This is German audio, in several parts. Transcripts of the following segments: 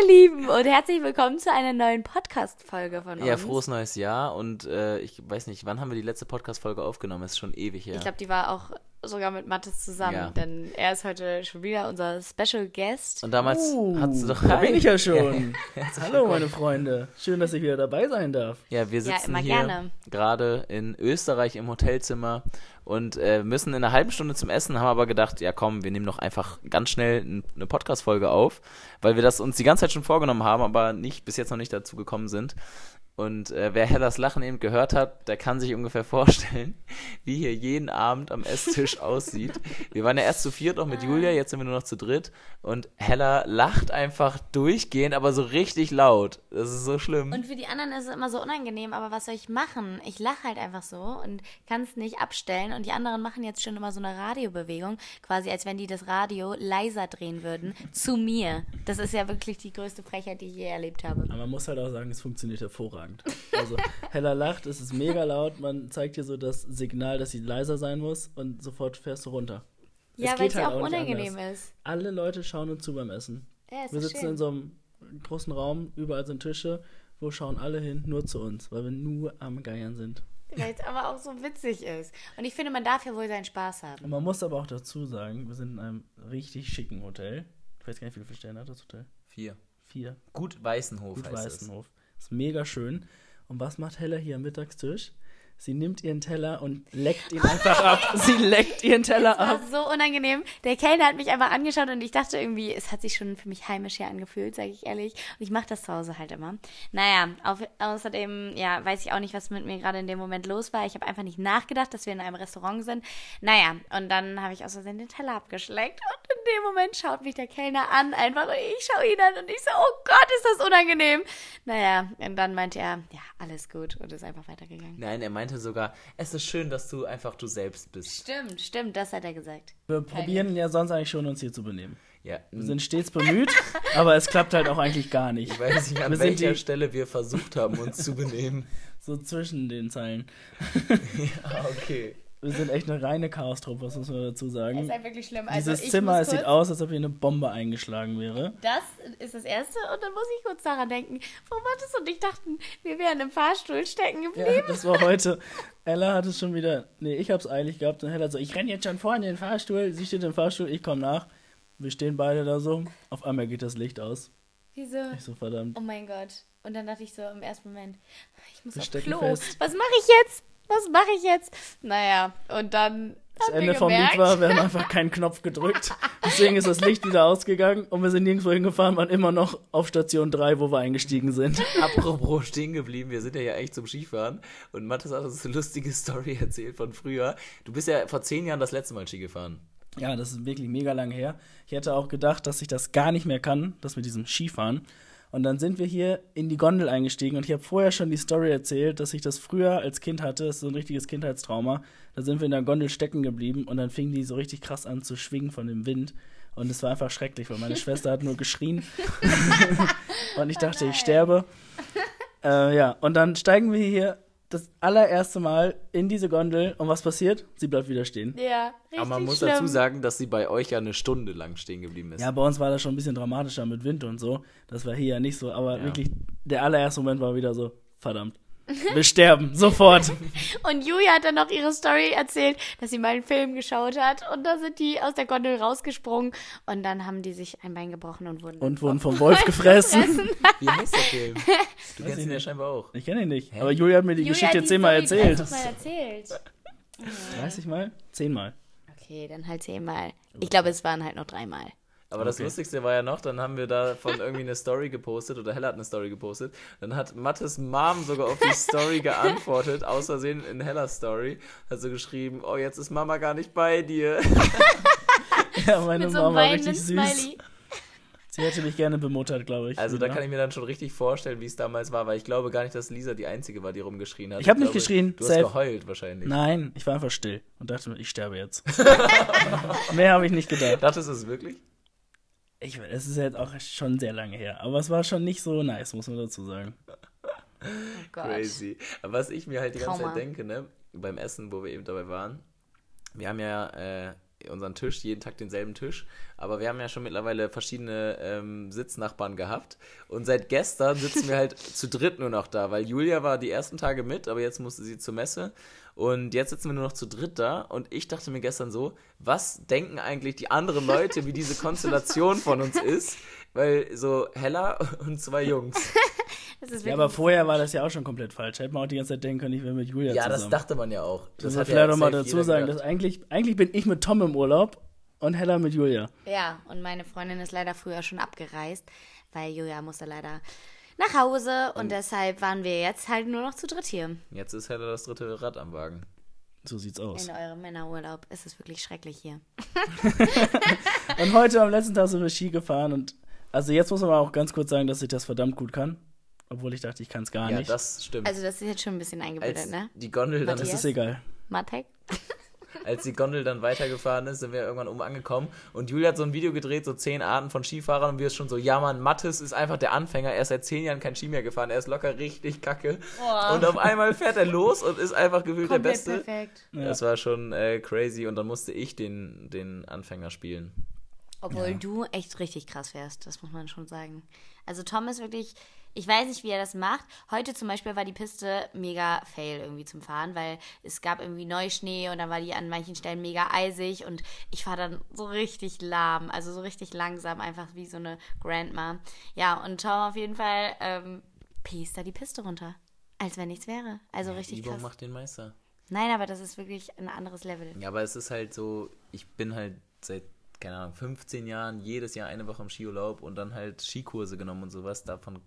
ihr Lieben, und herzlich willkommen zu einer neuen Podcast-Folge von uns. Ja, frohes neues Jahr und äh, ich weiß nicht, wann haben wir die letzte Podcast-Folge aufgenommen? Ist schon ewig her. Ich glaube, die war auch sogar mit Mathis zusammen, Ja. denn er ist heute schon wieder unser Special Guest. und damals Uh, hat's doch da bin ich ja schon. Hallo, meine Freunde. Schön, dass ich wieder dabei sein darf. Ja, wir Ja, sitzen immer hier gerne. gerade in Österreich im Hotelzimmer und äh, müssen in einer halben Stunde zum Essen, haben aber gedacht, ja komm, wir nehmen doch einfach ganz schnell eine Podcast-Folge auf, weil wir das uns die ganze Zeit schon vorgenommen haben, aber nicht bis jetzt noch nicht dazu gekommen sind. Und äh, wer Hellas Lachen eben gehört hat, der kann sich ungefähr vorstellen, wie hier jeden Abend am Esstisch aussieht. Wir waren ja erst zu viert noch mit Julia, jetzt sind wir nur noch zu dritt. Und Hella lacht einfach durchgehend, aber so richtig laut. Das ist so schlimm. Und für die anderen ist es immer so unangenehm, aber was soll ich machen? Ich lache halt einfach so und kann es nicht abstellen. Und die anderen machen jetzt schon immer so eine Radiobewegung, quasi als wenn die das Radio leiser drehen würden, zu mir. Das ist ja wirklich die größte Frechheit, die ich je erlebt habe. Aber man muss halt auch sagen, es funktioniert hervorragend. Also, Hella lacht, es ist mega laut. Man zeigt dir so das Signal, dass sie leiser sein muss und sofort fährst du runter. Ja, weil es ja halt auch unangenehm ist. Alle Leute schauen uns zu beim Essen. Ja, Wir sitzen schön. in so einem großen Raum, überall sind Tische. Wo schauen alle hin? Nur zu uns, weil wir nur am Geiern sind. Weil es aber auch so witzig ist. Und ich finde, man darf ja wohl seinen Spaß haben. Und man muss aber auch dazu sagen, wir sind in einem richtig schicken Hotel. Ich weiß gar nicht, wie viele Sterne hat das Hotel? Vier. Vier. Gut Weißenhof Gut heißt Weißenhof. Ist mega schön. Und was macht Hella hier am Mittagstisch? Sie nimmt ihren Teller und leckt ihn einfach ab. Sie leckt ihren Teller Das ab. war so unangenehm. Der Kellner hat mich einfach angeschaut und ich dachte irgendwie, es hat sich schon für mich heimisch hier angefühlt, sage ich ehrlich. Und ich mache das zu Hause halt immer. Naja, auf, außerdem, ja, weiß ich auch nicht, was mit mir gerade in dem Moment los war. Ich habe einfach nicht nachgedacht, dass wir in einem Restaurant sind. Naja, und dann habe ich aus Versehen den Teller abgeschleckt. Und in dem Moment schaut mich der Kellner an einfach und ich schaue ihn an und ich so, oh Gott, ist das unangenehm. Naja, und dann meinte er, ja, alles gut und ist einfach weitergegangen. Nein, er meinte sogar, es ist schön, dass du einfach du selbst bist. Stimmt, stimmt, das hat er gesagt. Wir probieren ja sonst eigentlich schon, uns hier zu benehmen. Ja, Wir sind stets bemüht, aber es klappt halt auch eigentlich gar nicht. ich weiß nicht, an Wir welcher die- Stelle wir versucht haben, uns zu benehmen. So zwischen den Zeilen. Ah, okay. Wir sind echt eine reine Chaostruppe, was muss man dazu Das sagen. ist halt wirklich schlimm. Also Dieses Zimmer, es sieht aus, als ob hier eine Bombe eingeschlagen wäre. Das ist das Erste und dann muss ich kurz daran denken, wo Mathis und ich dachten, wir wären im Fahrstuhl stecken geblieben. Ja, das war heute. Ella hat es schon wieder. Nee, ich hab's eilig gehabt. Und Hella so, ich renn jetzt schon vor in den Fahrstuhl. Sie steht im Fahrstuhl, ich komm nach. Wir stehen beide da so. Auf einmal geht das Licht aus. Wieso? Ich so, verdammt. Oh mein Gott. Und dann dachte ich so im ersten Moment, ich muss Wir auf Klo. fest. Was mache ich jetzt? Was mache ich jetzt? Naja, und dann Das haben Ende wir vom Lied war, wir haben einfach keinen Knopf gedrückt. Deswegen ist das Licht wieder ausgegangen und wir sind nirgendwo hingefahren, waren immer noch auf Station 3, wo wir eingestiegen sind. Apropos stehen geblieben, wir sind ja eigentlich zum Skifahren und Mathis hat uns eine lustige Story erzählt von früher. Du bist ja vor zehn Jahren das letzte Mal Ski gefahren. Ja, das ist wirklich mega lang her. Ich hätte auch gedacht, dass ich das gar nicht mehr kann, das mit diesem Skifahren. Und dann sind wir hier in die Gondel eingestiegen und ich habe vorher schon die Story erzählt, dass ich das früher als Kind hatte. Das ist so ein richtiges Kindheitstrauma. Da sind wir in der Gondel stecken geblieben und dann fing die so richtig krass an zu schwingen von dem Wind. Und es war einfach schrecklich, weil meine Schwester hat nur geschrien. und ich dachte, ich sterbe. Äh, ja, und dann steigen wir hier das allererste Mal in diese Gondel und was passiert? Sie bleibt wieder stehen. Ja, richtig Aber man muss schlimm. dazu sagen, dass sie bei euch ja eine Stunde lang stehen geblieben ist. Ja, bei uns war das schon ein bisschen dramatischer mit Wind und so. Das war hier ja nicht so, aber Ja. wirklich, der allererste Moment war wieder so, verdammt. Wir sterben, sofort. Und Julia hat dann noch ihre Story erzählt, dass sie mal einen Film geschaut hat und da sind die aus der Gondel rausgesprungen und dann haben die sich ein Bein gebrochen und wurden Und wurden vom Wolf gefressen. Wie heißt der Film? Du kennst ich ihn ja nicht. scheinbar auch. Ich kenne ihn nicht. Aber Julia hat mir die Julia Geschichte jetzt zehnmal Story erzählt. 30 Mal erzählt. 30 Mal? Zehnmal. Okay, dann halt zehnmal. Ich glaube, es waren halt noch dreimal. Aber das Okay. Lustigste war ja noch, dann haben wir da von irgendwie eine Story gepostet oder Hella hat eine Story gepostet. Dann hat Mattes Mom sogar auf die Story geantwortet, aus Versehen in Hellas Story. Hat so geschrieben, oh, jetzt ist Mama gar nicht bei dir. Ja, meine Mit so Mama richtig süß. Smiley. Sie hätte mich gerne bemuttert, glaube ich. Also da Ja. kann ich mir dann schon richtig vorstellen, wie es damals war, weil ich glaube gar nicht, dass Lisa die Einzige war, die rumgeschrien hat. Ich hab nicht glaube, geschrien, Du hast safe. geheult wahrscheinlich. Nein, ich war einfach still und dachte, ich sterbe jetzt. Mehr habe ich nicht gedacht. Dachtest du es wirklich? Ich, es ist jetzt auch schon sehr lange her, aber es war schon nicht so nice, muss man dazu sagen. Oh Gott. Crazy. Aber was ich mir halt die ganze Trauma. Zeit denke, ne, beim Essen, wo wir eben dabei waren, wir haben ja äh, unseren Tisch, jeden Tag denselben Tisch. Aber wir haben ja schon mittlerweile verschiedene ähm, Sitznachbarn gehabt. Und seit gestern sitzen wir halt zu dritt nur noch da, weil Julia war die ersten Tage mit, aber jetzt musste sie zur Messe. Und jetzt sitzen wir nur noch zu dritt da. Und ich dachte mir gestern so, was denken eigentlich die anderen Leute, wie diese Konstellation von uns ist? Weil so Hella und zwei Jungs. Das ist Ja, aber vorher war das ja auch schon komplett falsch. Hätte man auch die ganze Zeit denken können, ich wäre mit Julia Ja, das zusammen. dachte man ja auch. das muss hat ja vielleicht noch mal safe dazu sagen, gedacht. dass eigentlich, eigentlich bin ich mit Tom im Urlaub und Hella mit Julia. Ja, und meine Freundin ist leider früher schon abgereist, weil Julia musste leider nach Hause und deshalb waren wir jetzt halt nur noch zu dritt hier. Jetzt ist Hella das dritte Rad am Wagen. So sieht's aus. In eurem Männerurlaub. Es ist wirklich schrecklich hier. Und heute am letzten Tag sind wir Ski gefahren und also jetzt muss man auch ganz kurz sagen, dass ich das verdammt gut kann. Obwohl ich dachte, ich kann es gar Ja, nicht. das stimmt. Also das ist jetzt schon ein bisschen eingebildet, als ne? die Gondel dann das Matthias? ist egal. Matek? Als die Gondel dann weitergefahren ist, sind wir irgendwann oben angekommen und Julia hat so ein Video gedreht, so zehn Arten von Skifahrern und wir ist schon so, ja Mann, Mattes ist einfach der Anfänger, er ist seit zehn Jahren kein Ski mehr gefahren, er ist locker richtig kacke Boah. und auf einmal fährt er los und ist einfach gefühlt der Beste. perfekt. Ja. Das war schon äh, crazy und dann musste ich den, den Anfänger spielen. Obwohl Ja. du echt richtig krass wärst, das muss man schon sagen. Also Tom ist wirklich, ich weiß nicht, wie er das macht. Heute zum Beispiel war die Piste mega fail irgendwie zum Fahren, weil es gab irgendwie Neuschnee und dann war die an manchen Stellen mega eisig und ich war dann so richtig lahm, also so richtig langsam, einfach wie so eine Grandma. Ja, und Tom auf jeden Fall ähm, piest da die Piste runter. Als wenn nichts wäre. Also richtig Übung krass. macht den Meister. Nein, aber das ist wirklich ein anderes Level. Ja, aber es ist halt so, ich bin halt seit, keine Ahnung, 15 Jahren jedes Jahr eine Woche im Skiurlaub und dann halt Skikurse genommen und sowas. Davon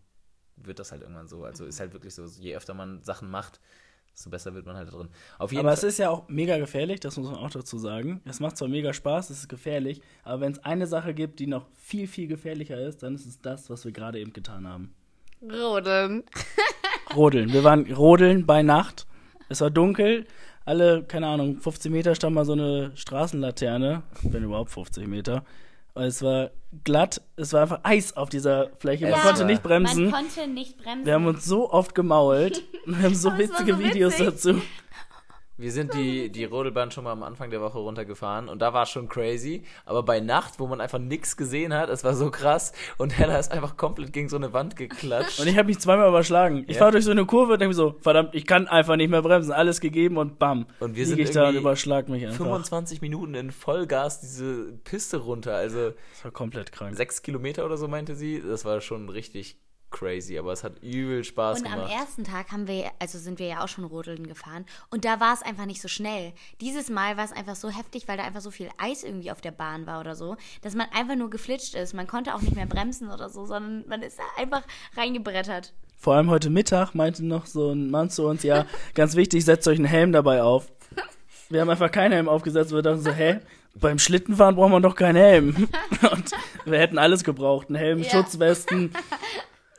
wird das halt irgendwann so. Also ist halt wirklich so, je öfter man Sachen macht, desto besser wird man halt da drin. Auf jeden Aber es Fall. ist ja auch mega gefährlich, das muss man auch dazu sagen. Es macht zwar mega Spaß, es ist gefährlich, aber wenn es eine Sache gibt, die noch viel, viel gefährlicher ist, dann ist es das, was wir gerade eben getan haben. Rodeln. Rodeln. Wir waren rodeln bei Nacht. Es war dunkel. Alle, keine Ahnung, 15 Meter stand mal so eine Straßenlaterne. Wenn überhaupt 50 Meter. Und es war glatt. Es war einfach Eis auf dieser Fläche. Man Ja. konnte nicht bremsen. Man konnte nicht bremsen. Wir haben uns so oft gemault. Wir haben so witzige so Videos dazu. Wir sind die, die Rodelbahn schon mal am Anfang der Woche runtergefahren und da war es schon crazy. Aber bei Nacht, wo man einfach nichts gesehen hat, es war so krass und Hella ist einfach komplett gegen so eine Wand geklatscht. Und ich habe mich zweimal überschlagen. Ich Ja. fahre durch so eine Kurve und denke mir so, verdammt, ich kann einfach nicht mehr bremsen. Alles gegeben und bam. Und wir sind ich da und überschlag mich einfach. 25 Minuten in Vollgas diese Piste runter. Also Das war komplett krank. sechs Kilometer oder so meinte sie. Das war schon richtig crazy, aber es hat übel Spaß Und am gemacht. ersten Tag haben wir, also sind wir ja auch schon rodeln gefahren und da war es einfach nicht so schnell. Dieses Mal war es einfach so heftig, weil da einfach so viel Eis irgendwie auf der Bahn war oder so, dass man einfach nur geflitscht ist. Man konnte auch nicht mehr bremsen oder so, sondern man ist da einfach reingebrettert. Vor allem heute Mittag meinte noch so ein Mann zu uns, ja, ganz wichtig, setzt euch einen Helm dabei auf. Wir haben einfach keinen Helm aufgesetzt. Wir dachten so, hä? Beim Schlittenfahren braucht man doch keinen Helm. Und wir hätten alles gebraucht. Einen Helm, Ja. Schutzwesten,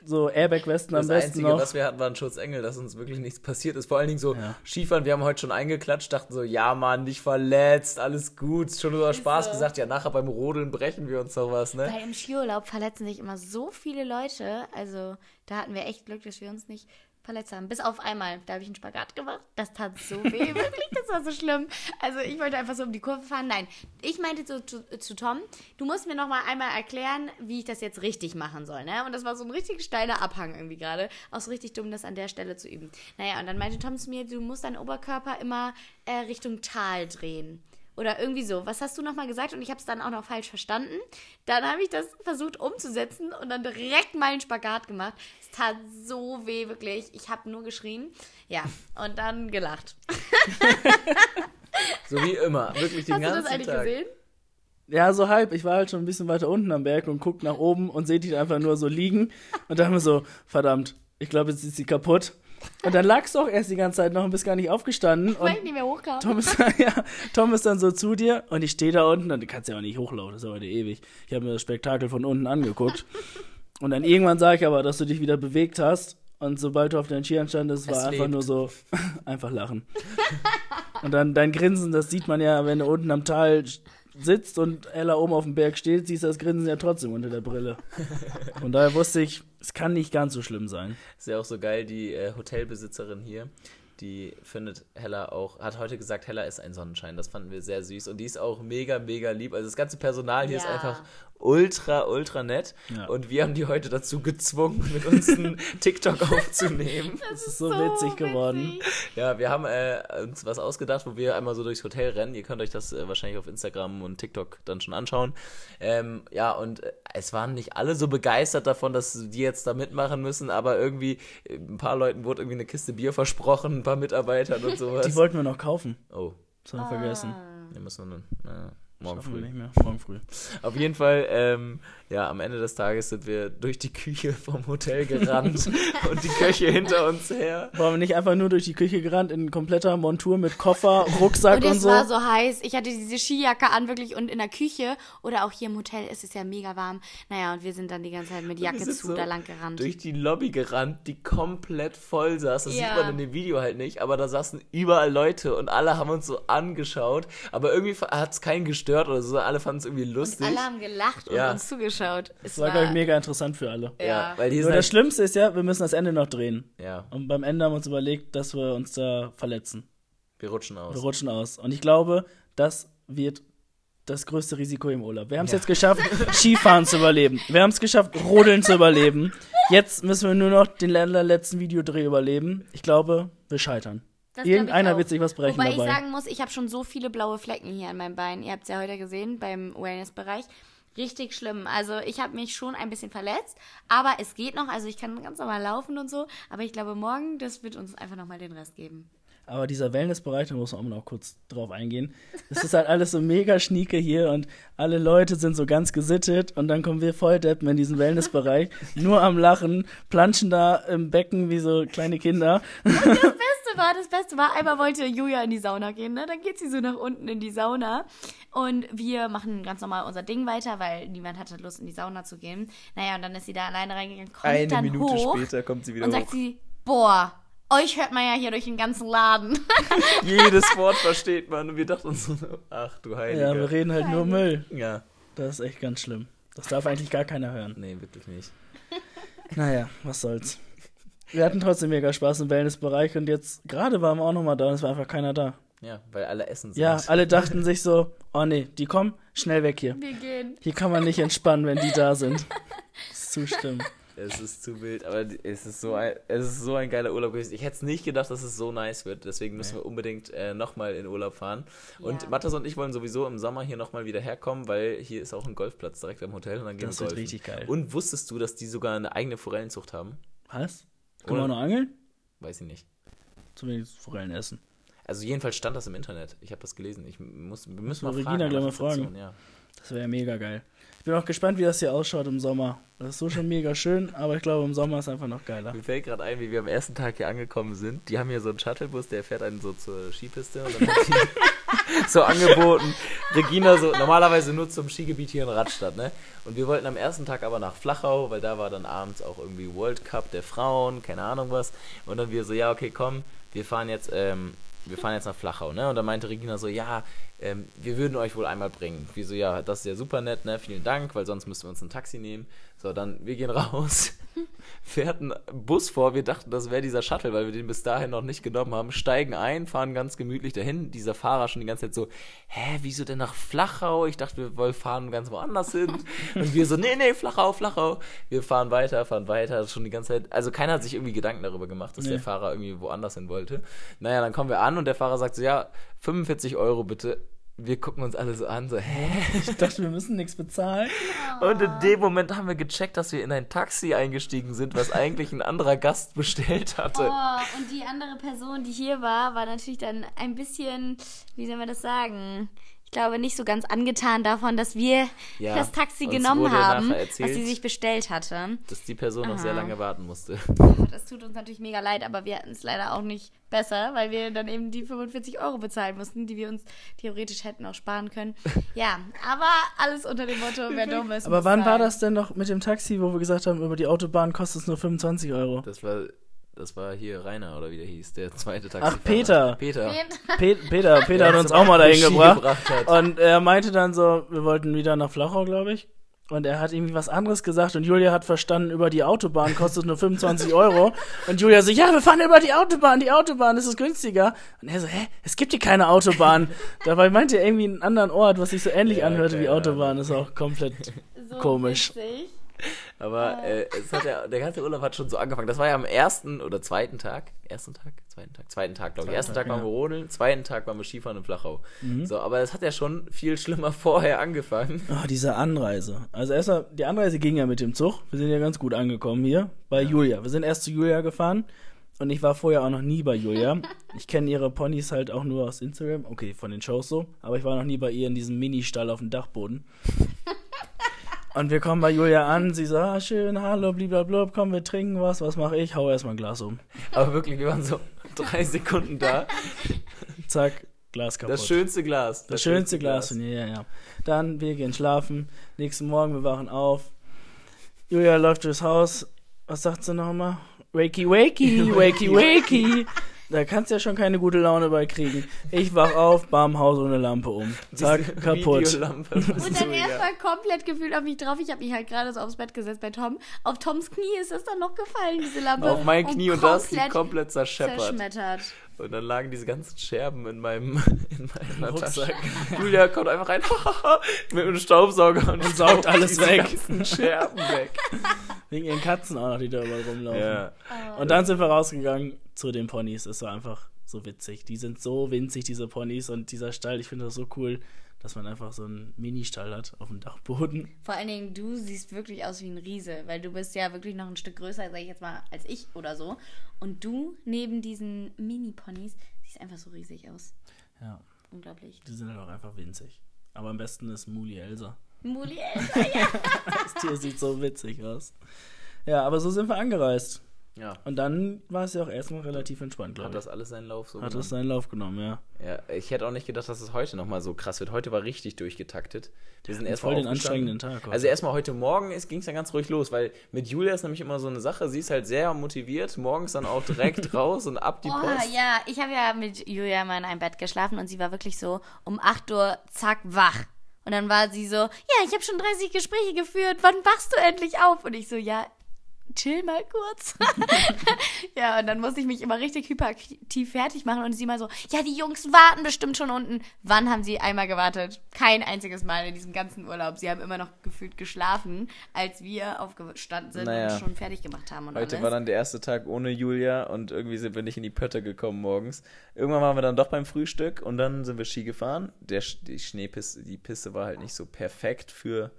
so Airbag-Westen am Das besten Einzige, noch. was wir hatten, war ein Schutzengel, dass uns wirklich nichts passiert ist. Vor allen Dingen so Ja. Skifahren, wir haben heute schon eingeklatscht, dachten so, ja Mann, nicht verletzt, alles gut, schon nur aus Spaß gesagt, ja nachher beim Rodeln brechen wir uns doch was, ne? Weil im Skiurlaub verletzen sich immer so viele Leute. Also da hatten wir echt Glück, dass wir uns nicht verletzt haben. Bis auf einmal, da habe ich einen Spagat gemacht. Das tat so weh, wirklich, das war so schlimm. Also ich wollte einfach so um die Kurve fahren. Nein, ich meinte so zu, zu Tom, du musst mir noch mal einmal erklären, wie ich das jetzt richtig machen soll. Ne? Und das war so ein richtig steiler Abhang irgendwie gerade. Auch so richtig dumm, das an der Stelle zu üben. Naja, und dann meinte Tom zu mir, du musst deinen Oberkörper immer äh, Richtung Tal drehen. Oder irgendwie so. Was hast du nochmal gesagt? Und ich habe es dann auch noch falsch verstanden. Dann habe ich das versucht umzusetzen und dann direkt mal einen Spagat gemacht. Es tat so weh, wirklich. Ich habe nur geschrien. Ja, und dann gelacht. So wie immer, wirklich den Hast du ganzen das eigentlich Tag. gesehen? Ja, so halb. Ich war halt schon ein bisschen weiter unten am Berg und guck nach oben und sehe die einfach nur so liegen. Und dachte mir so, verdammt, ich glaube, jetzt ist sie kaputt. Und dann lagst du auch erst die ganze Zeit noch und bist gar nicht aufgestanden. Weil Und ich nicht mehr hochkam. Tom ist, ja, Tom ist dann so zu dir und ich stehe da unten und du kannst ja auch nicht hochlaufen, das ist aber ewig. Ich habe mir das Spektakel von unten angeguckt. Und dann irgendwann sage ich aber, dass du dich wieder bewegt hast. Und sobald du auf deinen Skiern standest, war Es einfach lebt. nur so, einfach lachen. Und dann dein Grinsen, das sieht man ja, wenn du unten am Tal sitzt und Ella oben auf dem Berg steht, siehst du das Grinsen ja trotzdem unter der Brille. Von daher wusste ich, es kann nicht ganz so schlimm sein. Ist ja auch so geil, die äh, Hotelbesitzerin hier, die findet Hella auch, hat heute gesagt, Hella ist ein Sonnenschein. Das fanden wir sehr süß. Und die ist auch mega, mega lieb. Also das ganze Personal hier ist Ja. einfach ultra, ultra nett. Ja. Und wir haben die heute dazu gezwungen, mit uns einen TikTok aufzunehmen. Das ist so, witzig geworden. Ja, wir haben äh, uns was ausgedacht, wo wir einmal so durchs Hotel rennen. Ihr könnt euch das äh, wahrscheinlich auf Instagram und TikTok dann schon anschauen. Ähm, ja, und äh, es waren nicht alle so begeistert davon, dass die jetzt da mitmachen müssen, aber irgendwie äh, ein paar Leuten wurde irgendwie eine Kiste Bier versprochen, ein paar Mitarbeitern und sowas. Die wollten wir noch kaufen. oh, Das haben wir vergessen. wir müssen na, morgen Schaffen früh. nicht mehr. Morgen früh. Auf jeden Fall, ähm, ja, am Ende des Tages sind wir durch die Küche vom Hotel gerannt und die Köche hinter uns her. Waren wir nicht einfach nur durch die Küche gerannt in kompletter Montur mit Koffer, Rucksack Und und, es so? war so heiß. Ich hatte diese Skijacke an, wirklich. Und in der Küche oder auch hier im Hotel ist es ja mega warm. Naja, und wir sind dann die ganze Zeit mit Jacke zu so da lang gerannt. Durch die Lobby gerannt, die komplett voll saß. Das Ja. sieht man in dem Video halt nicht, aber da saßen überall Leute und alle haben uns so angeschaut. Aber irgendwie hat es keinen gestört oder so. Alle fanden es irgendwie lustig. Alle haben gelacht und Ja. uns zugeschaut. Es Das war, glaube ich, mega interessant für alle. ja, weil die Nur sind das halt, Schlimmste ist ja, wir müssen das Ende noch drehen. ja, Und beim Ende haben wir uns überlegt, dass wir uns da verletzen. wir rutschen aus. Wir rutschen aus. Und ich glaube, das wird das größte Risiko im Urlaub. Wir haben es Ja. jetzt geschafft, Skifahren zu überleben. Wir haben es geschafft, Rodeln zu überleben. Jetzt müssen wir nur noch den letzten Videodreh überleben. Ich glaube, wir scheitern. Das Irgendeiner wird sich was brechen Wobei dabei. ich sagen muss, ich habe schon so viele blaue Flecken hier an meinem Bein. Ihr habt es ja heute gesehen beim Wellness-Bereich. Richtig schlimm. Also ich habe mich schon ein bisschen verletzt, aber es geht noch. Also ich kann ganz normal laufen und so. Aber ich glaube, morgen, das wird uns einfach nochmal den Rest geben. Aber dieser Wellnessbereich, da muss man auch noch kurz drauf eingehen. Es ist halt alles so mega schnieke hier und alle Leute sind so ganz gesittet und dann kommen wir Volldeppen in diesen Wellnessbereich, nur am Lachen, planschen da im Becken wie so kleine Kinder. Beste war, das Beste war, einmal wollte Julia in die Sauna gehen, ne? Dann geht sie so nach unten in die Sauna und wir machen ganz normal unser Ding weiter, weil niemand hatte Lust in die Sauna zu gehen. Naja, und dann ist sie da alleine reingegangen, kommt dann hoch kommt sie wieder und sagt sie, boah, euch hört man ja hier durch den ganzen Laden. Jedes Wort versteht man und wir dachten uns so, ach du Heilige. Ja, wir reden halt nur Müll. Ja, Das ist echt ganz schlimm. Das darf eigentlich gar keiner hören. nee, wirklich nicht. Naja, was soll's. Wir hatten trotzdem mega Spaß im Wellnessbereich und jetzt, gerade waren wir auch nochmal da und es war einfach keiner da. Ja, weil alle essen sind. Ja, alle dachten sich so, oh nee, die kommen, schnell weg hier. Wir gehen. Hier kann man nicht entspannen, wenn die da sind. Das ist zu schlimm. Es ist zu wild, aber es ist so ein, es ist so ein geiler Urlaub gewesen. Ich hätte es nicht gedacht, dass es so nice wird. Deswegen müssen wir unbedingt äh, nochmal in Urlaub fahren. Und Ja. Mathis und ich wollen sowieso im Sommer hier nochmal wieder herkommen, weil hier ist auch ein Golfplatz direkt am Hotel und dann gehen Das wir wird golfen. richtig geil. Und wusstest du, dass die sogar eine eigene Forellenzucht haben? Was? Können wir Oder- auch noch angeln? Weiß ich nicht. Zumindest Forellen essen. Also jedenfalls stand das im Internet. Ich habe das gelesen. Ich muss, wir müssen mal Regina fragen. gleich mal fragen. Ja. Das wäre ja mega geil. Ich bin auch gespannt, wie das hier ausschaut im Sommer. Das ist so schon mega schön, aber ich glaube, im Sommer ist einfach noch geiler. Mir fällt gerade ein, wie wir am ersten Tag hier angekommen sind. Die haben hier so einen Shuttlebus, der fährt einen so zur Skipiste und dann so angeboten. Regina so, normalerweise nur zum Skigebiet hier in Radstadt, ne? Und wir wollten am ersten Tag aber nach Flachau, weil da war dann abends auch irgendwie World Cup der Frauen, keine Ahnung was. Und dann wir so, ja, okay, komm, wir fahren jetzt, ähm, wir fahren jetzt nach Flachau, ne? Und dann meinte Regina so, ja, ähm, wir würden euch wohl einmal bringen. Wir so, ja, das ist ja super nett, ne? Vielen Dank, weil sonst müssten wir uns ein Taxi nehmen. So, dann, wir gehen raus, fährt ein Bus vor, wir dachten, das wäre dieser Shuttle, weil wir den bis dahin noch nicht genommen haben, steigen ein, fahren ganz gemütlich dahin, dieser Fahrer schon die ganze Zeit so, hä, wieso denn nach Flachau? Ich dachte, wir wollen fahren ganz woanders hin. Und wir so, nee, nee, Flachau, Flachau. Wir fahren weiter, fahren weiter, schon die ganze Zeit, also keiner hat sich irgendwie Gedanken darüber gemacht, dass Nee. der Fahrer irgendwie woanders hin wollte. Naja, dann kommen wir an und der Fahrer sagt so, ja, 45 Euro bitte. Wir gucken uns alle so an, so, hä? Ich dachte, wir müssen nichts bezahlen. Und in dem Moment haben wir gecheckt, dass wir in ein Taxi eingestiegen sind, was eigentlich ein anderer Gast bestellt hatte. Oh, und die andere Person, die hier war, war natürlich dann ein bisschen, wie soll man das sagen? Ich glaube, nicht so ganz angetan davon, dass wir Ja, das Taxi genommen haben, nachher was erzählt- sie sich bestellt hatte. Dass die Person noch sehr lange warten musste. Das tut uns natürlich mega leid, aber wir hatten es leider auch nicht besser, weil wir dann eben die 45 Euro bezahlen mussten, die wir uns theoretisch hätten auch sparen können. Ja, aber alles unter dem Motto, wer dumm ist. Aber wann war zahlen. das denn noch mit dem Taxi, wo wir gesagt haben, über die Autobahn kostet es nur 25 Euro? Das war, das war hier Rainer, oder wie der hieß, der zweite Taxifahrer. Peter. Peter. Pe Peter, Peter hat uns auch mal dahin gebracht. Und er meinte dann so, wir wollten wieder nach Flachau, glaube ich. Und er hat irgendwie was anderes gesagt und Julia hat verstanden, über die Autobahn kostet nur 25 Euro. Und Julia so, ja, wir fahren über die Autobahn, die Autobahn, das ist günstiger. Und er so, hä, es gibt hier keine Autobahn. Dabei meinte er irgendwie einen anderen Ort, was sich so ähnlich Ja, anhörte wie Autobahn. Das ist auch komplett So Komisch. witzig. Aber äh, es hat ja, der ganze Urlaub hat schon so angefangen. Das war ja am ersten oder zweiten Tag. Ersten Tag? Zweiten Tag? Zweiten Tag, glaube ich. Ersten Tag waren wir rodeln, zweiten Tag waren wir Skifahren in Flachau. So, aber es hat ja schon viel schlimmer vorher angefangen. Oh, diese Anreise. Also erstmal, die Anreise ging ja mit dem Zug. Wir sind ja ganz gut angekommen hier bei Julia. Wir sind erst zu Julia gefahren und ich war vorher auch noch nie bei Julia. Ich kenne ihre Ponys halt auch nur aus Instagram. Okay, von den Shows so. Aber ich war noch nie bei ihr in diesem Ministall auf dem Dachboden. Und wir kommen bei Julia an, sie so, ah, schön, hallo, blablabla, komm, wir trinken was, was mache ich? Hau erstmal ein Glas um. Aber wirklich, wir waren so drei Sekunden da. Zack, Glas kaputt. Das schönste Glas. Das schönste Glas von ihr, ja, ja. Dann, wir gehen schlafen. Nächsten Morgen, wir wachen auf. Julia läuft durchs Haus. Was sagt sie nochmal? Wakey, wakey, wakey, wakey. Da kannst du ja schon keine gute Laune bei kriegen. Ich wach auf, bam, Haus ohne Lampe um. Zack, kaputt. Videolampe. Und dann erstmal komplett gefühlt auf mich drauf. Ich habe mich halt gerade so aufs Bett gesetzt bei Tom. Auf Toms Knie ist das dann noch gefallen, diese Lampe. Auf mein Knie und, das die komplett komplett zerscheppert. zerschmettert. Und dann lagen diese ganzen Scherben in meinem in meiner Rucksack. Tasche. Julia kommt einfach rein mit einem Staubsauger und, saugt alles diese weg. ganzen Scherben weg. Wegen ihren Katzen auch noch, die da überall rumlaufen. Ja. Und dann sind wir rausgegangen zu den Ponys. Es war einfach so witzig. Die sind so winzig, diese Ponys. Und dieser Stall, ich finde das so cool, dass man einfach so einen Mini-Stall hat auf dem Dachboden. Vor allen Dingen, du siehst wirklich aus wie ein Riese, weil du bist ja wirklich noch ein Stück größer, sag ich jetzt mal, als ich oder so. Und du neben diesen Mini-Ponys siehst einfach so riesig aus. Ja, Unglaublich. die sind halt auch einfach winzig. Aber am besten ist Muli Elsa. Muli Elsa, ja. Das Tier sieht so witzig aus. Ja, aber so sind wir angereist. Ja. Und dann war es ja auch erstmal relativ entspannt, Hat glaube ich. das alles seinen Lauf so Hat genommen? es seinen Lauf genommen, ja. Ja, ich hätte auch nicht gedacht, dass es heute nochmal so krass wird. Heute war richtig durchgetaktet. Wir sind erstmal voll den anstrengenden Tag heute. Also erstmal heute Morgen ging es ja ganz ruhig los, weil mit Julia ist nämlich immer so eine Sache, sie ist halt sehr motiviert, morgens dann auch direkt raus und ab die Oh, Post. ja, ich habe ja mit Julia mal in einem Bett geschlafen und sie war wirklich so um 8 Uhr, zack, wach. Und dann war sie so, ja, ich habe schon 30 Gespräche geführt, wann wachst du endlich auf? Und ich so, ja, chill mal kurz. ja, und dann musste ich mich immer richtig hyperaktiv fertig machen und sie mal so, ja, die Jungs warten bestimmt schon unten. Wann haben sie einmal gewartet? Kein einziges Mal in diesem ganzen Urlaub. Sie haben immer noch gefühlt geschlafen, als wir aufgestanden sind Naja. und schon fertig gemacht haben und Heute alles. war dann der erste Tag ohne Julia und irgendwie sind wir nicht in die Pötte gekommen morgens. Irgendwann waren wir dann doch beim Frühstück und dann sind wir Ski gefahren. Der, die Schneepiste, die Piste war halt nicht so perfekt für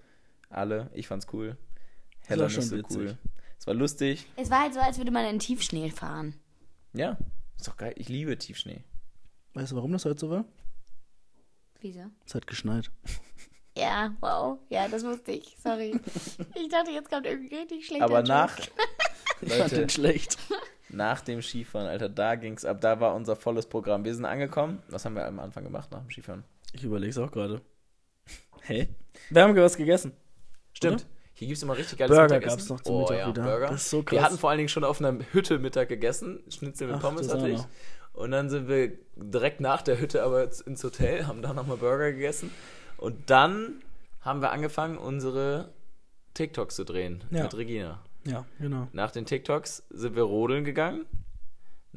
alle. Ich fand's cool. Hella war nicht schon so witzig. cool. Es war lustig. es war halt so, als würde man in Tiefschnee fahren. Ja, ist doch geil. Ich liebe Tiefschnee. Weißt du, warum das heute so war? Wieso? Es hat geschneit. Ja, wow. Ja, das wusste ich. Sorry. Ich dachte, jetzt kommt irgendwie richtig schlechter Aber nach, Ich fand Leute, den schlecht. nach dem Skifahren, Alter, da ging's ab. Da war unser volles Programm. Wir sind angekommen. Was haben wir am Anfang gemacht nach dem Skifahren? Ich überlege es auch gerade. Hä? Wir haben was gegessen. Stimmt. Hier gibt's immer richtig geiles Burger Mittagessen. gab's noch zum oh, Mittag ja, wieder. Burger. Das ist so krass. Wir hatten vor allen Dingen schon auf einer Hütte Mittag gegessen. Schnitzel mit Ach, Pommes hatte ich. Und dann sind wir direkt nach der Hütte aber ins Hotel, haben da nochmal Burger gegessen. Und dann haben wir angefangen, unsere TikToks zu drehen Ja. mit Regina. Ja, genau. Nach den TikToks sind wir rodeln gegangen.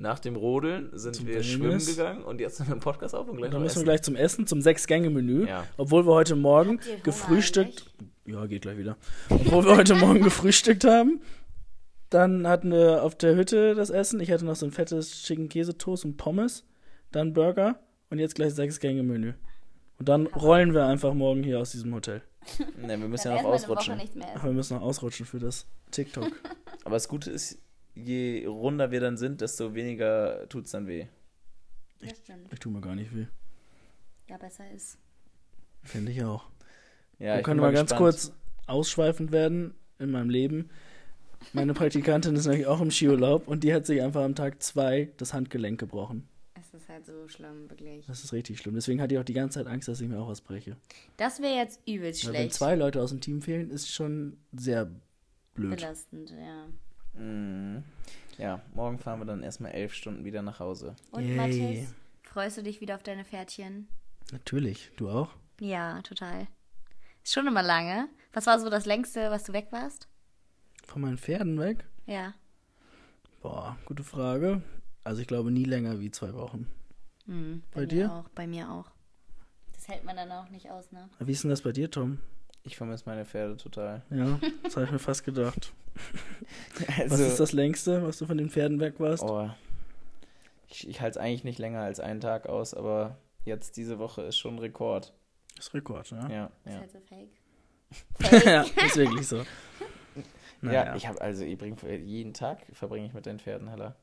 Nach dem Rodeln sind Zum wir Wellness. schwimmen gegangen und jetzt sind wir im Podcast auf und gleich Dann müssen wir essen. gleich zum Essen, zum Sechs-Gänge-Menü. Ja. Obwohl wir heute Morgen gefrühstückt. Ja, geht gleich wieder. Obwohl wir heute Morgen gefrühstückt haben. Dann hatten wir auf der Hütte das Essen. Ich hatte noch so ein fettes Chicken Käsetoast und Pommes. Dann Burger. Und jetzt gleich Sechs-Gänge-Menü. Und dann rollen wir einfach morgen hier aus diesem Hotel. Ne, wir müssen Dann ja noch ausrutschen. nichts mehr Ach, essen. wir müssen noch ausrutschen für das TikTok. Aber das Gute ist, je runder wir dann sind, desto weniger tut's dann weh. Das stimmt. ich tue mir gar nicht weh. Ja, besser ist. Finde ich auch. Ja, wir ich können bin mal ganz kurz ausschweifend werden in meinem Leben. Meine Praktikantin ist nämlich auch im Skiurlaub und die hat sich einfach am Tag zwei das Handgelenk gebrochen. Es ist halt so schlimm, wirklich. Das ist richtig schlimm. Deswegen hat die auch die ganze Zeit Angst, dass ich mir auch was breche. Das wäre jetzt übelst Weil wenn schlecht. zwei Leute aus dem Team fehlen, ist schon sehr blöd. Belastend, ja. Mhm. Ja, morgen fahren wir dann erstmal elf Stunden wieder nach Hause. Und Yay. Mathis, freust du dich wieder auf deine Pferdchen? Natürlich. Du auch? Ja, total. Ist schon immer lange. Was war so das längste, was du weg warst? Von meinen Pferden weg? Ja. Boah, gute Frage. Also ich glaube nie länger wie zwei Wochen. Hm, Bei mir dir? Auch, bei mir auch. Das hält man dann auch nicht aus, ne? Wie ist denn das bei dir, Tom? Ich vermisse meine Pferde total. Ja, das habe ich mir fast gedacht. Also, Was ist das längste, was du von den Pferden weg warst? Oh, ich ich halte es eigentlich nicht länger als einen Tag aus, aber jetzt diese Woche ist schon Rekord. Ist Rekord, ne? Ja, Das ist ja. halt so fake. ja, ist wirklich so. Ja, Naja. ich habe also, ich bring, jeden Tag verbringe ich mit den Pferden heller.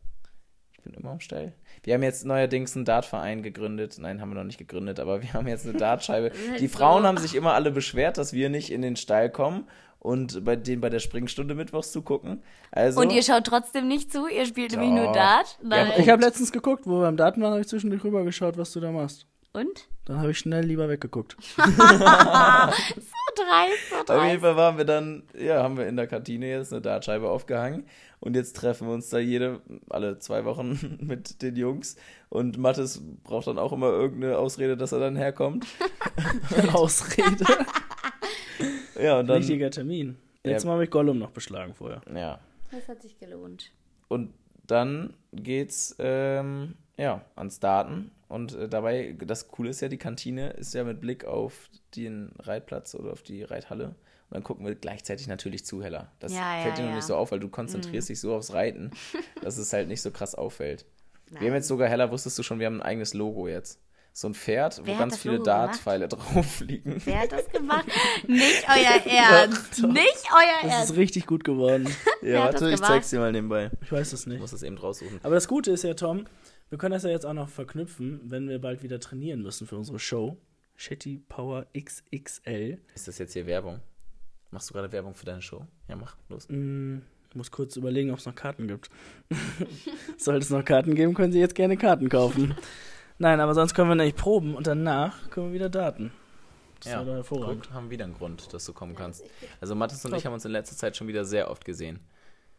Ich bin immer am Stall. Wir haben jetzt neuerdings einen Dartverein gegründet. Nein, haben wir noch nicht gegründet, aber wir haben jetzt eine Dartscheibe. Die. Frauen haben sich immer alle beschwert, dass wir nicht in den Stall kommen und bei denen bei der Springstunde mittwochs zugucken. Also, Und ihr schaut trotzdem nicht zu? Ihr spielt nämlich nur Doch. Dart? Nein. Ich habe letztens geguckt, wo wir am Daten waren, habe ich zwischendurch rüber geschaut, was du da machst. Und? Dann habe ich schnell lieber weggeguckt. So dreist, so auf jeden. Fall waren wir dann, ja, haben wir in der Kantine jetzt eine Dartscheibe aufgehangen und jetzt treffen wir uns da jede, alle zwei Wochen mit den Jungs und Mathis braucht dann auch immer irgendeine Ausrede, dass er dann herkommt. Ausrede. Ja, und dann, Richtiger Termin. Ja. Letztes Mal habe ich Gollum noch beschlagen vorher. ja, Das hat sich gelohnt. und dann geht's, ähm, ja, ans Daten und äh, dabei, das Coole ist ja, die Kantine ist ja mit Blick auf den Reitplatz oder auf die Reithalle. Und dann gucken wir gleichzeitig natürlich zu, Heller. Das Ja, ja, fällt dir noch ja. Mhm. nicht so auf, weil du konzentrierst dich so aufs Reiten, dass es halt nicht so krass auffällt. Wir haben Nein. jetzt sogar, Heller, wusstest du schon, wir haben ein eigenes Logo jetzt. So ein Pferd, wo Wer hat ganz das viele? Dartpfeile drauf liegen. Wer hat das gemacht? Nicht euer Ernst. doch. Nicht euer Das Ernst. ist richtig gut geworden. Wer Ja, das warte, ich zeig's dir mal nebenbei. Ich weiß es Ich nicht. muss das eben raussuchen. Aber das Gute ist ja, Tom, wir können das ja jetzt auch noch verknüpfen, wenn wir bald wieder trainieren müssen für unsere Show. Shetty Power XXL. Ist das jetzt hier Werbung? Machst du gerade Werbung für deine Show? Ja, mach, los. Ich muss kurz überlegen, ob es noch Karten gibt. Sollte es noch Karten geben, können Sie jetzt gerne Karten kaufen. Nein, aber sonst können wir nämlich proben und danach können wir wieder Daten. Das Ja, hervorragend. Guck, haben wieder einen Grund, dass du kommen kannst. Also Mathis und ich haben uns in letzter Zeit schon wieder sehr oft gesehen.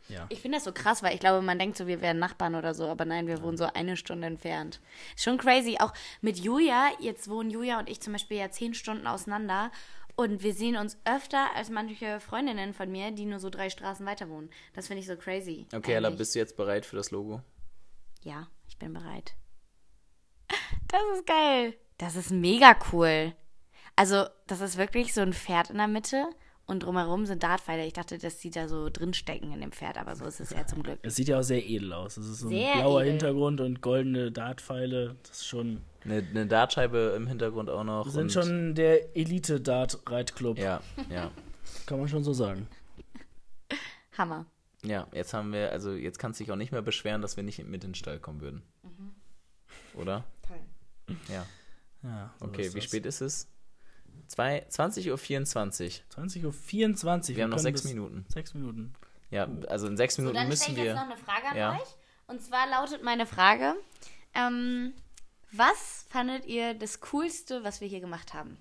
Ja. Ich finde das so krass, weil ich glaube, man denkt so, wir wären Nachbarn oder so, aber nein, wir wohnen so eine Stunde entfernt. Ist schon crazy. Auch mit Julia, jetzt wohnen Julia und ich zum Beispiel ja zehn Stunden auseinander und wir sehen uns öfter als manche Freundinnen von mir, die nur so drei Straßen weiter wohnen. Das finde ich so crazy. Okay, Ella, bist du jetzt bereit für das Logo? Ja, ich bin bereit. Das ist geil. Das ist mega cool. Also, das ist wirklich so ein Pferd in der Mitte und drumherum sind Dartpfeile. Ich dachte, dass die da so drinstecken in dem Pferd, aber so ist es ja zum Glück. Es sieht ja auch sehr edel aus. Es ist so ein Sehr blauer edel. Hintergrund und goldene Dartpfeile. Das ist schon, Eine, eine Dartscheibe im Hintergrund auch noch. wir sind schon der Elite-Dart-Reitclub. Ja, ja. Kann man schon so sagen. Hammer. Ja, jetzt haben wir, also jetzt kannst du dich auch nicht mehr beschweren, dass wir nicht mit in den Stall kommen würden. Oder? Toll. Ja. Ja, so Okay, wie das. spät ist es? Zwei- 20.24 Uhr. 20.24 Uhr. Wir haben noch sechs Minuten. Sechs Minuten. Ja, also in sechs So, Minuten dann müssen stelle ich wir. jetzt noch eine Frage an Ja. euch. Und zwar lautet meine Frage: ähm, Was fandet ihr das Coolste, was wir hier gemacht haben?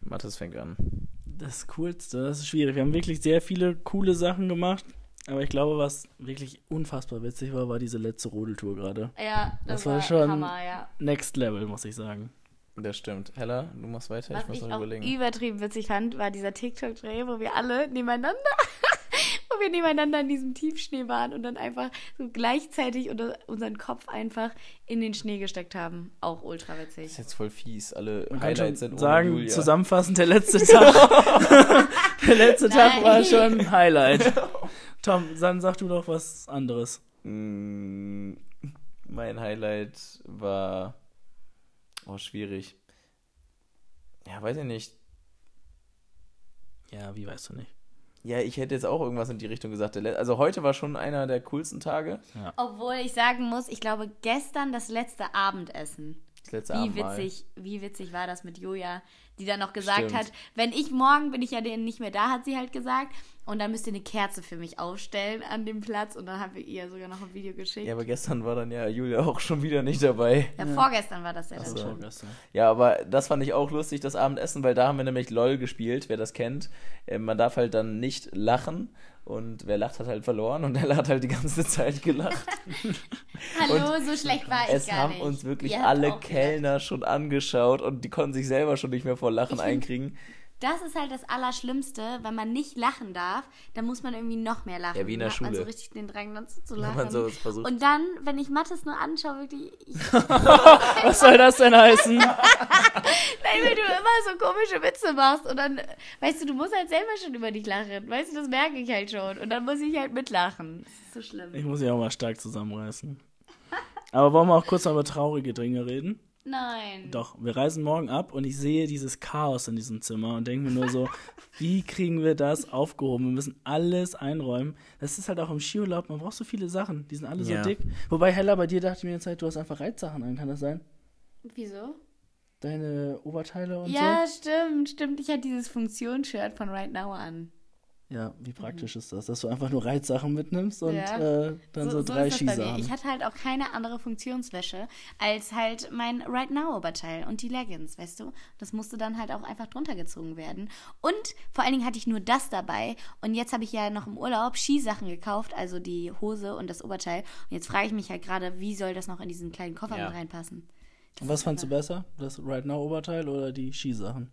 Mathis fängt an. Das Coolste, das ist schwierig. Wir haben wirklich sehr viele coole Sachen gemacht. Aber ich glaube, was wirklich unfassbar witzig war, war diese letzte Rodeltour gerade. Ja, Das war schon- Hammer, ja. Next Level, muss ich sagen. Das stimmt. Hella, du machst weiter, ich Was muss ich noch überlegen. übertrieben witzig fand, war dieser TikTok-Dreh, wo wir alle nebeneinander, wo wir nebeneinander in diesem Tiefschnee waren und dann einfach so gleichzeitig unter unseren Kopf einfach in den Schnee gesteckt haben. Auch ultra Das witzig. ist jetzt voll fies. Alle Man Highlights sind sagen, Julia. zusammenfassend, der letzte Tag. der letzte Tag war Nein. schon ein Highlight. Tom, dann sag du doch was anderes. Mm, Mein Highlight war. Oh, schwierig. Ja, weiß ich nicht. Ja, wie weißt du nicht? Ja, ich hätte jetzt auch irgendwas in die Richtung gesagt. Also heute war schon einer der coolsten Tage. Obwohl ich sagen muss, ich glaube, gestern das letzte Abendessen. Das letzte Wie Abendmahl. witzig, wie witzig war das mit Julia, die dann noch gesagt Stimmt. hat, wenn ich morgen bin ich ja denen nicht mehr da, hat sie halt gesagt. Und dann müsst ihr eine Kerze für mich aufstellen an dem Platz. Und dann haben wir ihr sogar noch ein Video geschickt. Ja, Ja, aber gestern war dann ja Julia auch schon wieder nicht dabei. vorgestern war das ja dann so. schon. Ja, aber das fand ich auch lustig, das Abendessen, weil da haben wir nämlich LOL gespielt, wer das kennt. Äh, man darf halt dann nicht lachen und wer lacht, hat halt verloren und Ella hat halt die ganze Zeit gelacht. Hallo, so schlecht war ich es gar haben nicht. uns wirklich Ihr alle. Kellner schon angeschaut und die konnten sich selber schon nicht mehr vor Lachen einkriegen. Das ist halt das Allerschlimmste, wenn man nicht lachen darf, dann muss man irgendwie noch mehr lachen. Ja, wie in der Dann hat man so Schule. richtig den Drang dazu zu Wenn lachen. man so versucht. Und dann, wenn ich Mathis nur anschaue, wirklich, ich, Was soll das denn heißen? Nein, weil du immer so komische Witze machst und dann, weißt du, du musst halt selber schon über dich lachen. Weißt du, das merke ich halt schon. Und dann muss ich halt mitlachen. Das ist so schlimm. Ich muss mich auch mal stark zusammenreißen. Aber wollen wir auch kurz noch über traurige Dinge reden? Nein. Doch, wir reisen morgen ab und ich sehe dieses Chaos in diesem Zimmer und denke mir nur so, wie kriegen wir das aufgehoben? Wir müssen alles einräumen. Das ist halt auch im Skiurlaub, man braucht so viele Sachen, die sind alle Ja. so dick. Wobei, Hella, bei dir dachte ich mir jetzt halt, du hast einfach Reitsachen an, kann das sein? Wieso? Deine Oberteile und Ja, stimmt, stimmt. Ich hatte dieses Funktionsshirt von Right Now an. So? Ja, wie praktisch ist das, dass du einfach nur Reitsachen mitnimmst und Ja. äh, dann so, drei das bei mir. Skisachen. Ich hatte halt auch keine andere Funktionswäsche als halt mein Right Now Oberteil und die Leggings, weißt du? Das musste dann halt auch einfach drunter gezogen werden. Und vor allen Dingen hatte ich nur das dabei. Und jetzt habe ich ja noch im Urlaub Skisachen gekauft, also die Hose und das Oberteil. Und jetzt frage ich mich halt gerade, wie soll das noch in diesen kleinen Koffer Ja. mit reinpassen? Und Was fandst du besser? Das Right Now Oberteil oder die Skisachen?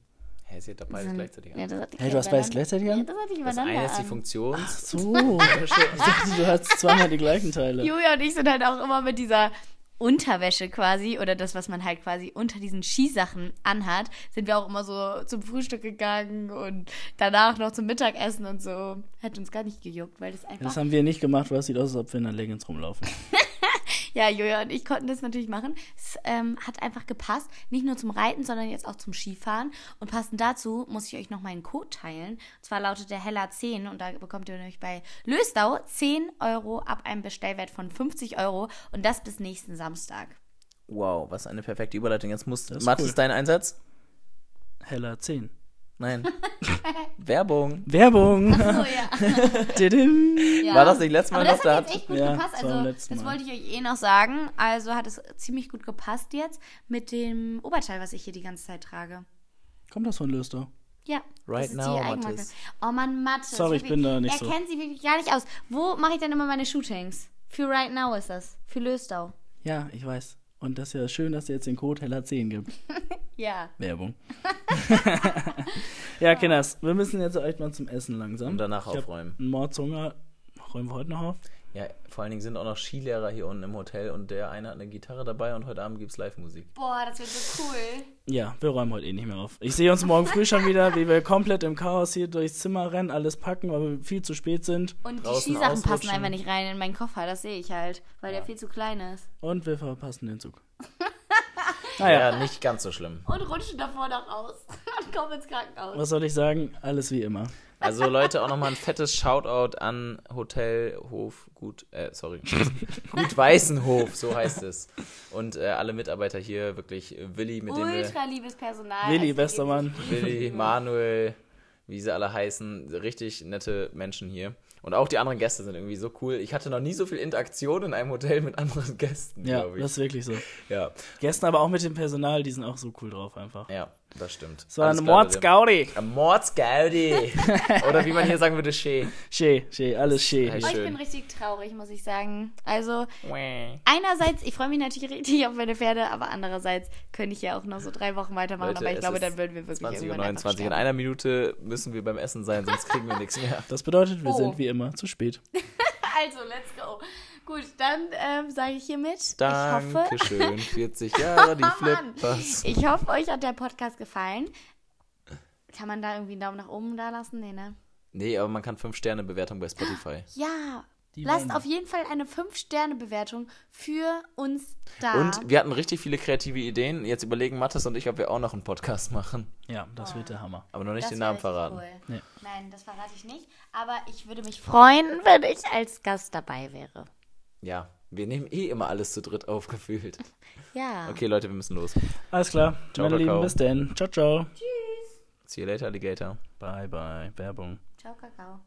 Hä, sie hat doch beides gleichzeitig an. Ja, das hatte ich Hey, ja du hast beides gleichzeitig Ja, an? das hatte ich Das eine ist die an. Funktions. So, ich dachte, du hast zweimal die gleichen Teile. Julia und ich sind halt auch immer mit dieser Unterwäsche quasi oder das, was man halt quasi unter diesen Skisachen anhat, sind wir auch immer so zum Frühstück gegangen und danach noch zum Mittagessen und so. Hat uns gar nicht gejuckt, weil das einfach. Das haben wir nicht gemacht, weil es sieht aus, als ob wir in der Leggings rumlaufen. ja, Julia und ich konnten das natürlich machen. Es ähm, hat einfach gepasst. Nicht nur zum Reiten, sondern jetzt auch zum Skifahren. Und passend dazu muss ich euch noch meinen Code teilen. Und zwar lautet der Heller 10 und da bekommt ihr nämlich bei Lösdau 10 Euro ab einem Bestellwert von 50 Euro und das bis nächsten Samstag. Wow, was eine perfekte Überleitung. Jetzt muss Das ist Mathis cool. dein Einsatz? Heller 10. Nein. Werbung. Werbung! Oh ja. Ja. War das nicht letztes Mal Aber das noch? Da hat jetzt hat- echt gut Ja, gepasst. das Also, das wollte ich euch eh noch sagen. Also hat es ziemlich gut gepasst jetzt mit dem Oberteil, was ich hier die ganze Zeit trage. Kommt das von Löster? Ja. Right das ist now. Mathis. Oh Mann, Mathe. Sorry, ich bin da nicht Er so. kennt sie wirklich gar nicht aus. Wo mache ich denn immer meine Shootings? Für Right Now ist das. Für Löstau. Ja, ich weiß. Und das ist ja schön, dass es jetzt den Code Heller 10 gibt. Ja. Werbung. ja, Kinders, wir müssen jetzt echt mal zum Essen langsam. Und danach ich aufräumen. Mordshunger. Räumen wir heute noch auf? Ja, vor allen Dingen sind auch noch Skilehrer hier unten im Hotel und der eine hat eine Gitarre dabei und heute Abend gibt's Live-Musik. Boah, das wird so cool. Ja, wir räumen heute eh nicht mehr auf. Ich sehe uns morgen früh schon wieder, wie wir komplett im Chaos hier durchs Zimmer rennen, alles packen, weil wir viel zu spät sind. Und die Skisachen passen einfach nicht rein in meinen Koffer. Das sehe ich halt, weil der viel zu klein ist. Und wir verpassen den Zug. Ja, Naja, nicht ganz so schlimm. Und rutschen davor noch aus. Und kommen ins Krankenhaus. was soll ich sagen? Alles wie immer. Also Leute, auch nochmal ein fettes Shoutout an Hotel Hof Gut, äh, sorry, Gut Weißenhof, so heißt es. Und äh, alle Mitarbeiter hier, wirklich äh, Willi, mit dem wir, Ultra liebes Personal. Willi, Also, bester Mann. Willi, Manuel, wie sie alle heißen, richtig nette Menschen hier. Und auch die anderen Gäste sind irgendwie so cool. Ich hatte noch nie so viel Interaktion in einem Hotel mit anderen Gästen, Ja, glaube ich. das ist wirklich so. ja, Gestern aber auch mit dem Personal, die sind auch so cool drauf einfach. ja, das stimmt. Klar, Leute. Mordsgaudi. Ein Mordsgaudi. Oder wie man hier sagen würde, Schee. Schee, schee, alles schee. Oh, ich schön. bin richtig traurig, muss ich sagen. Also, einerseits, ich freue mich natürlich richtig auf meine Pferde, aber andererseits könnte ich ja auch noch so drei Wochen weitermachen. Leute, aber ich glaube, dann würden wir wirklich 20 Uhr irgendwann einfach 29. In einer Minute müssen wir beim Essen sein, sonst kriegen wir nichts mehr. Das bedeutet, wir Oh. sind wie immer zu spät. Also, let's go. Gut, dann ähm, sage ich hiermit, ich hoffe, Dankeschön. 40 Jahre, die. Flippers. ich hoffe, euch hat der Podcast gefallen. Kann man da irgendwie einen Daumen nach oben da lassen? Nee, ne? Nee, aber man kann 5-Sterne-Bewertung bei Spotify. Ja, Die lasst wollen auf jeden Fall eine 5-Sterne-Bewertung für uns da. Und wir hatten richtig viele kreative Ideen. Jetzt überlegen Mathis und ich, ob wir auch noch einen Podcast machen. Ja, das wird der Hammer. Aber noch nicht Das den Namen verraten. Cool. Nee. Nein, das verrate ich nicht. Aber ich würde mich freuen, wenn ich als Gast dabei wäre. Ja, wir nehmen eh immer alles zu dritt aufgefühlt. Ja. Okay, Leute, wir müssen los. Alles klar. Ciao, Meine Lieben, bis denn. Ciao, ciao. See you later, Alligator. Bye, bye. Werbung. Ciao, Kakao.